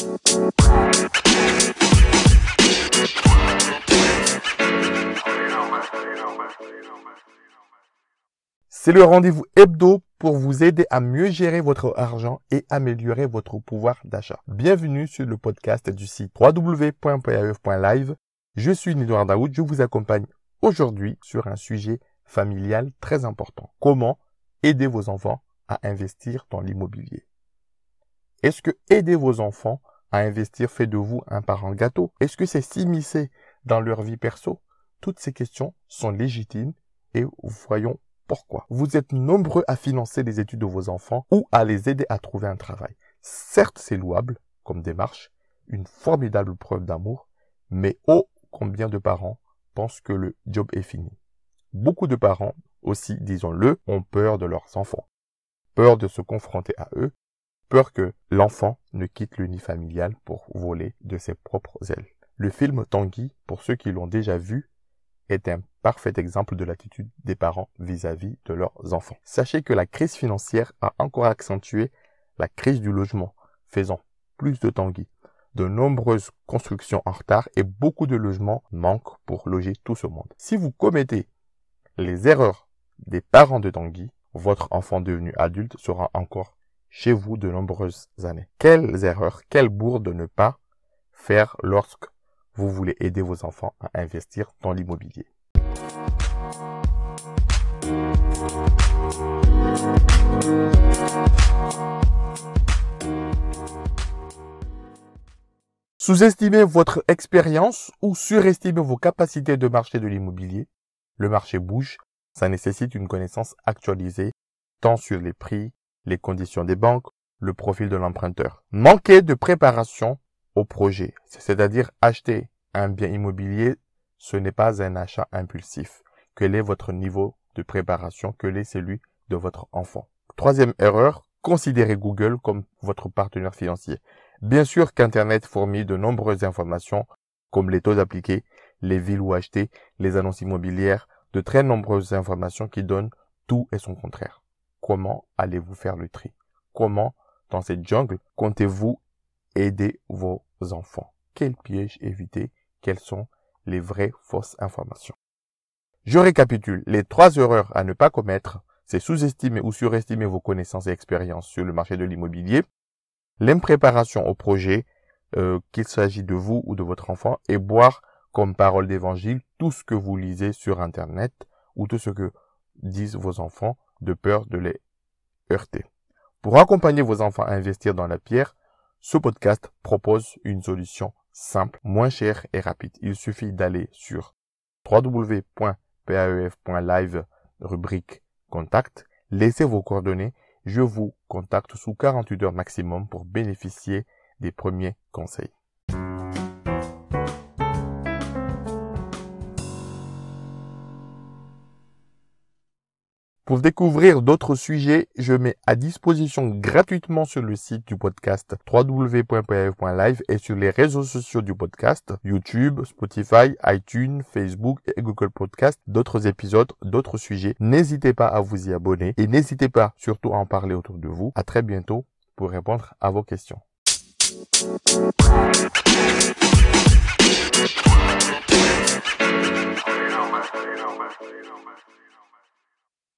C'est le rendez-vous hebdo pour vous aider à mieux gérer votre argent et améliorer votre pouvoir d'achat. Bienvenue sur le podcast du site www.paef.live. Je suis Nidouard Daoud, je vous accompagne aujourd'hui sur un sujet familial très important. Comment aider vos enfants à investir dans l'immobilier? Est-ce que aider vos enfants à investir fait de vous un parent gâteau Est-ce que c'est s'immiscer dans leur vie perso? Toutes ces questions sont légitimes et voyons pourquoi Vous êtes nombreux à financer les études de vos enfants ou à les aider à trouver un travail. Certes, c'est louable comme démarche, une formidable preuve d'amour, mais oh combien de parents pensent que le job est fini. Beaucoup de parents aussi, disons-le, ont peur de leurs enfants, peur de se confronter à eux, peur que l'enfant ne quitte le nid familial pour voler de ses propres ailes. Le film Tanguy, pour ceux qui l'ont déjà vu, est un parfait exemple de l'attitude des parents vis-à-vis de leurs enfants. Sachez que la crise financière a encore accentué la crise du logement, faisant plus de Tanguy. De nombreuses constructions en retard et beaucoup de logements manquent pour loger tout ce monde. Si vous commettez les erreurs des parents de Tanguy, votre enfant devenu adulte sera encore chez vous de nombreuses années. Quelles erreurs, quelles bourdes ne pas faire lorsque vous voulez aider vos enfants à investir dans l'immobilier? Sous-estimez votre expérience ou surestimez vos capacités de marché de l'immobilier. Le marché bouge, ça nécessite une connaissance actualisée tant sur les prix, les conditions des banques, le profil de l'emprunteur. Manquez de préparation au projet, c'est-à-dire acheter un bien immobilier, ce n'est pas un achat impulsif. Quel est votre niveau de préparation? Quel est celui de votre enfant? Troisième erreur, considérez Google comme votre partenaire financier. Bien sûr qu'Internet fournit de nombreuses informations comme les taux appliqués, les villes où acheter, les annonces immobilières, de très nombreuses informations qui donnent tout et son contraire. Comment allez-vous faire le tri? Comment, dans cette jungle, comptez-vous aider vos enfants? Quel piège éviter? Quelles sont les vraies fausses informations? Je récapitule. Les trois erreurs à ne pas commettre, c'est sous-estimer ou surestimer vos connaissances et expériences sur le marché de l'immobilier, l'impréparation au projet, euh, qu'il s'agit de vous ou de votre enfant, et boire comme parole d'évangile tout ce que vous lisez sur Internet ou tout ce que disent vos enfants de peur de les heurter. Pour accompagner vos enfants à investir dans la pierre, ce podcast propose une solution simple, moins chère et rapide. Il suffit d'aller sur www.paef.live rubrique contact, laissez vos coordonnées, je vous contacte sous 48 heures maximum pour bénéficier des premiers conseils. Pour découvrir d'autres sujets, je mets à disposition gratuitement sur le site du podcast www.pf.live et sur les réseaux sociaux du podcast, YouTube, Spotify, iTunes, Facebook et Google Podcast, d'autres épisodes, d'autres sujets. N'hésitez pas à vous y abonner et n'hésitez pas surtout à en parler autour de vous. À très bientôt pour répondre à vos questions.